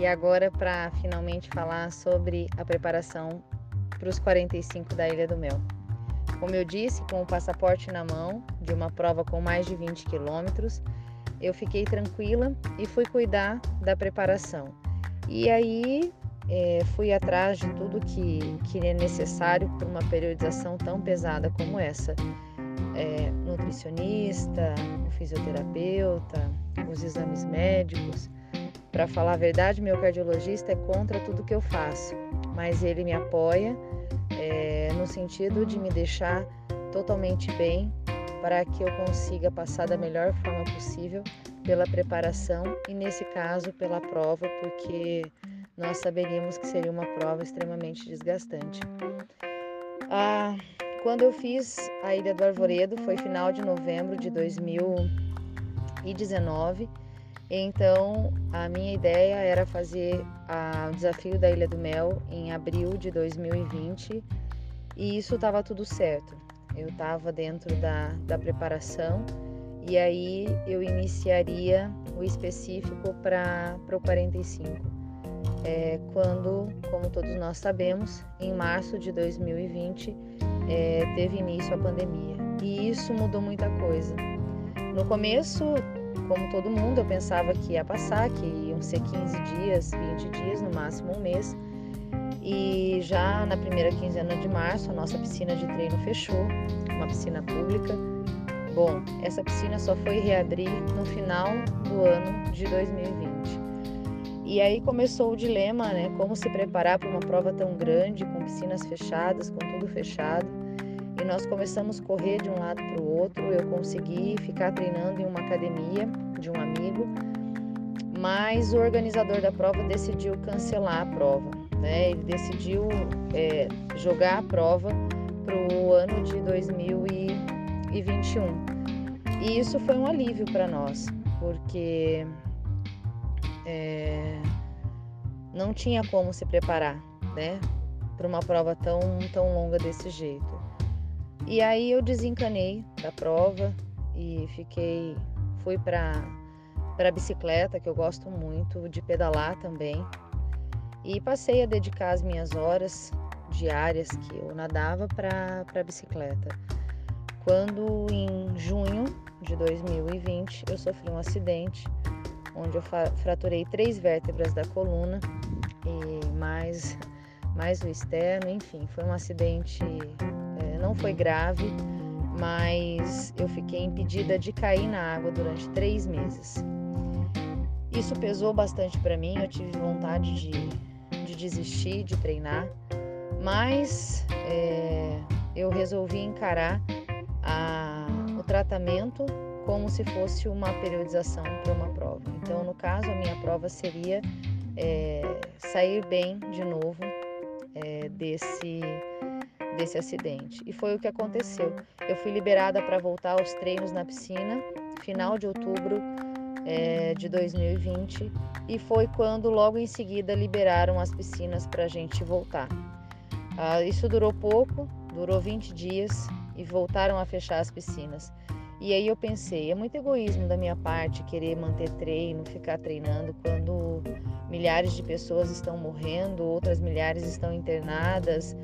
e agora para finalmente falar sobre a preparação para os 45 da Ilha do Mel. Como eu disse, com o passaporte na mão de uma prova com mais de 20 quilômetros, eu fiquei tranquila e fui cuidar da preparação. E aí é, fui atrás de tudo que, que é necessário para uma periodização tão pesada como essa. É, nutricionista, fisioterapeuta, os exames médicos. Para falar a verdade, meu cardiologista é contra tudo que eu faço, mas ele me apoia é, no sentido de me deixar totalmente bem para que eu consiga passar da melhor forma possível pela preparação e, nesse caso, pela prova, porque nós saberíamos que seria uma prova extremamente desgastante. Ah, quando eu fiz a Ilha do Arvoredo foi final de novembro de 2019 então, a minha ideia era fazer o desafio da Ilha do Mel em abril de 2020 e isso estava tudo certo. Eu estava dentro da, da preparação e aí eu iniciaria o específico para o 45. É, quando, como todos nós sabemos, em março de 2020 é, teve início a pandemia e isso mudou muita coisa. No começo como todo mundo, eu pensava que ia passar, que iam ser 15 dias, 20 dias, no máximo um mês. E já na primeira quinzena de março, a nossa piscina de treino fechou, uma piscina pública. Bom, essa piscina só foi reabrir no final do ano de 2020. E aí começou o dilema, né? Como se preparar para uma prova tão grande, com piscinas fechadas, com tudo fechado e nós começamos a correr de um lado para o outro. Eu consegui ficar treinando em uma academia de um amigo, mas o organizador da prova decidiu cancelar a prova. Né? Ele decidiu é, jogar a prova para o ano de 2021. E isso foi um alívio para nós, porque é, não tinha como se preparar né, para uma prova tão, tão longa desse jeito. E aí eu desencanei da prova e fiquei fui para para bicicleta, que eu gosto muito de pedalar também. E passei a dedicar as minhas horas diárias que eu nadava para a bicicleta. Quando em junho de 2020 eu sofri um acidente onde eu fraturei três vértebras da coluna e mais mais o externo, enfim, foi um acidente não foi grave, mas eu fiquei impedida de cair na água durante três meses. Isso pesou bastante para mim, eu tive vontade de, de desistir de treinar, mas é, eu resolvi encarar a, o tratamento como se fosse uma periodização para uma prova. Então, no caso, a minha prova seria é, sair bem de novo é, desse desse acidente. E foi o que aconteceu. Eu fui liberada para voltar aos treinos na piscina, final de outubro é, de 2020, e foi quando logo em seguida liberaram as piscinas para a gente voltar. Ah, isso durou pouco, durou 20 dias e voltaram a fechar as piscinas. E aí eu pensei, é muito egoísmo da minha parte querer manter treino, ficar treinando quando milhares de pessoas estão morrendo, outras milhares estão internadas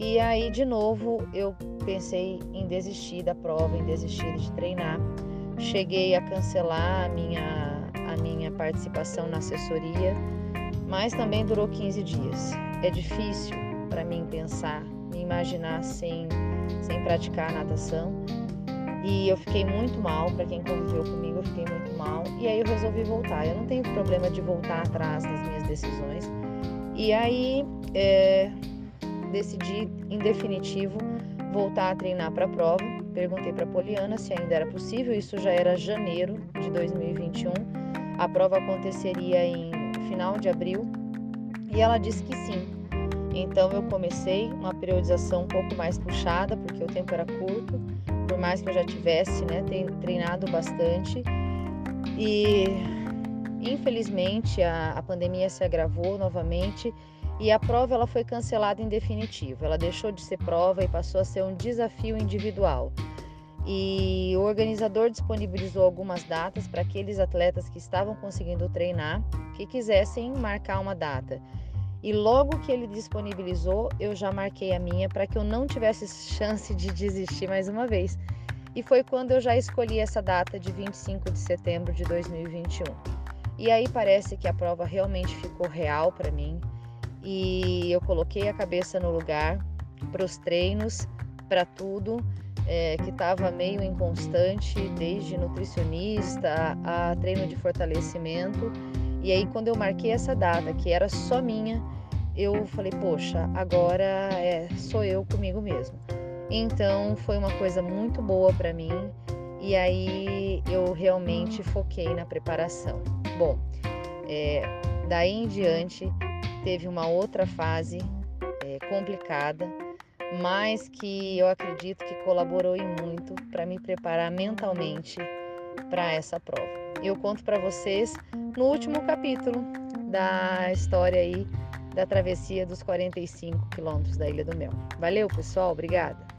e aí, de novo, eu pensei em desistir da prova, em desistir de treinar. Cheguei a cancelar a minha, a minha participação na assessoria, mas também durou 15 dias. É difícil para mim pensar, me imaginar sem, sem praticar natação. E eu fiquei muito mal, para quem conviveu comigo, eu fiquei muito mal. E aí eu resolvi voltar. Eu não tenho problema de voltar atrás nas minhas decisões. E aí, é, decidi, em definitivo, voltar a treinar para a prova. Perguntei para Poliana se ainda era possível, isso já era janeiro de 2021. A prova aconteceria em final de abril e ela disse que sim. Então eu comecei uma periodização um pouco mais puxada, porque o tempo era curto, por mais que eu já tivesse né, treinado bastante. E infelizmente a, a pandemia se agravou novamente e a prova ela foi cancelada em definitivo. Ela deixou de ser prova e passou a ser um desafio individual. E o organizador disponibilizou algumas datas para aqueles atletas que estavam conseguindo treinar, que quisessem marcar uma data. E logo que ele disponibilizou, eu já marquei a minha para que eu não tivesse chance de desistir mais uma vez. E foi quando eu já escolhi essa data de 25 de setembro de 2021. E aí parece que a prova realmente ficou real para mim e eu coloquei a cabeça no lugar para os treinos, para tudo, é, que estava meio inconstante, desde nutricionista a, treino de fortalecimento. E aí, quando eu marquei essa data, que era só minha, eu falei, poxa, agora é, sou eu comigo mesmo. Então, foi uma coisa muito boa para mim. E aí, eu realmente foquei na preparação. Bom, é, daí em diante, teve uma outra fase é, complicada, mas que eu acredito que colaborou e muito para me preparar mentalmente para essa prova. Eu conto para vocês no último capítulo da história aí da travessia dos 45 quilômetros da Ilha do Mel. Valeu, pessoal, obrigada.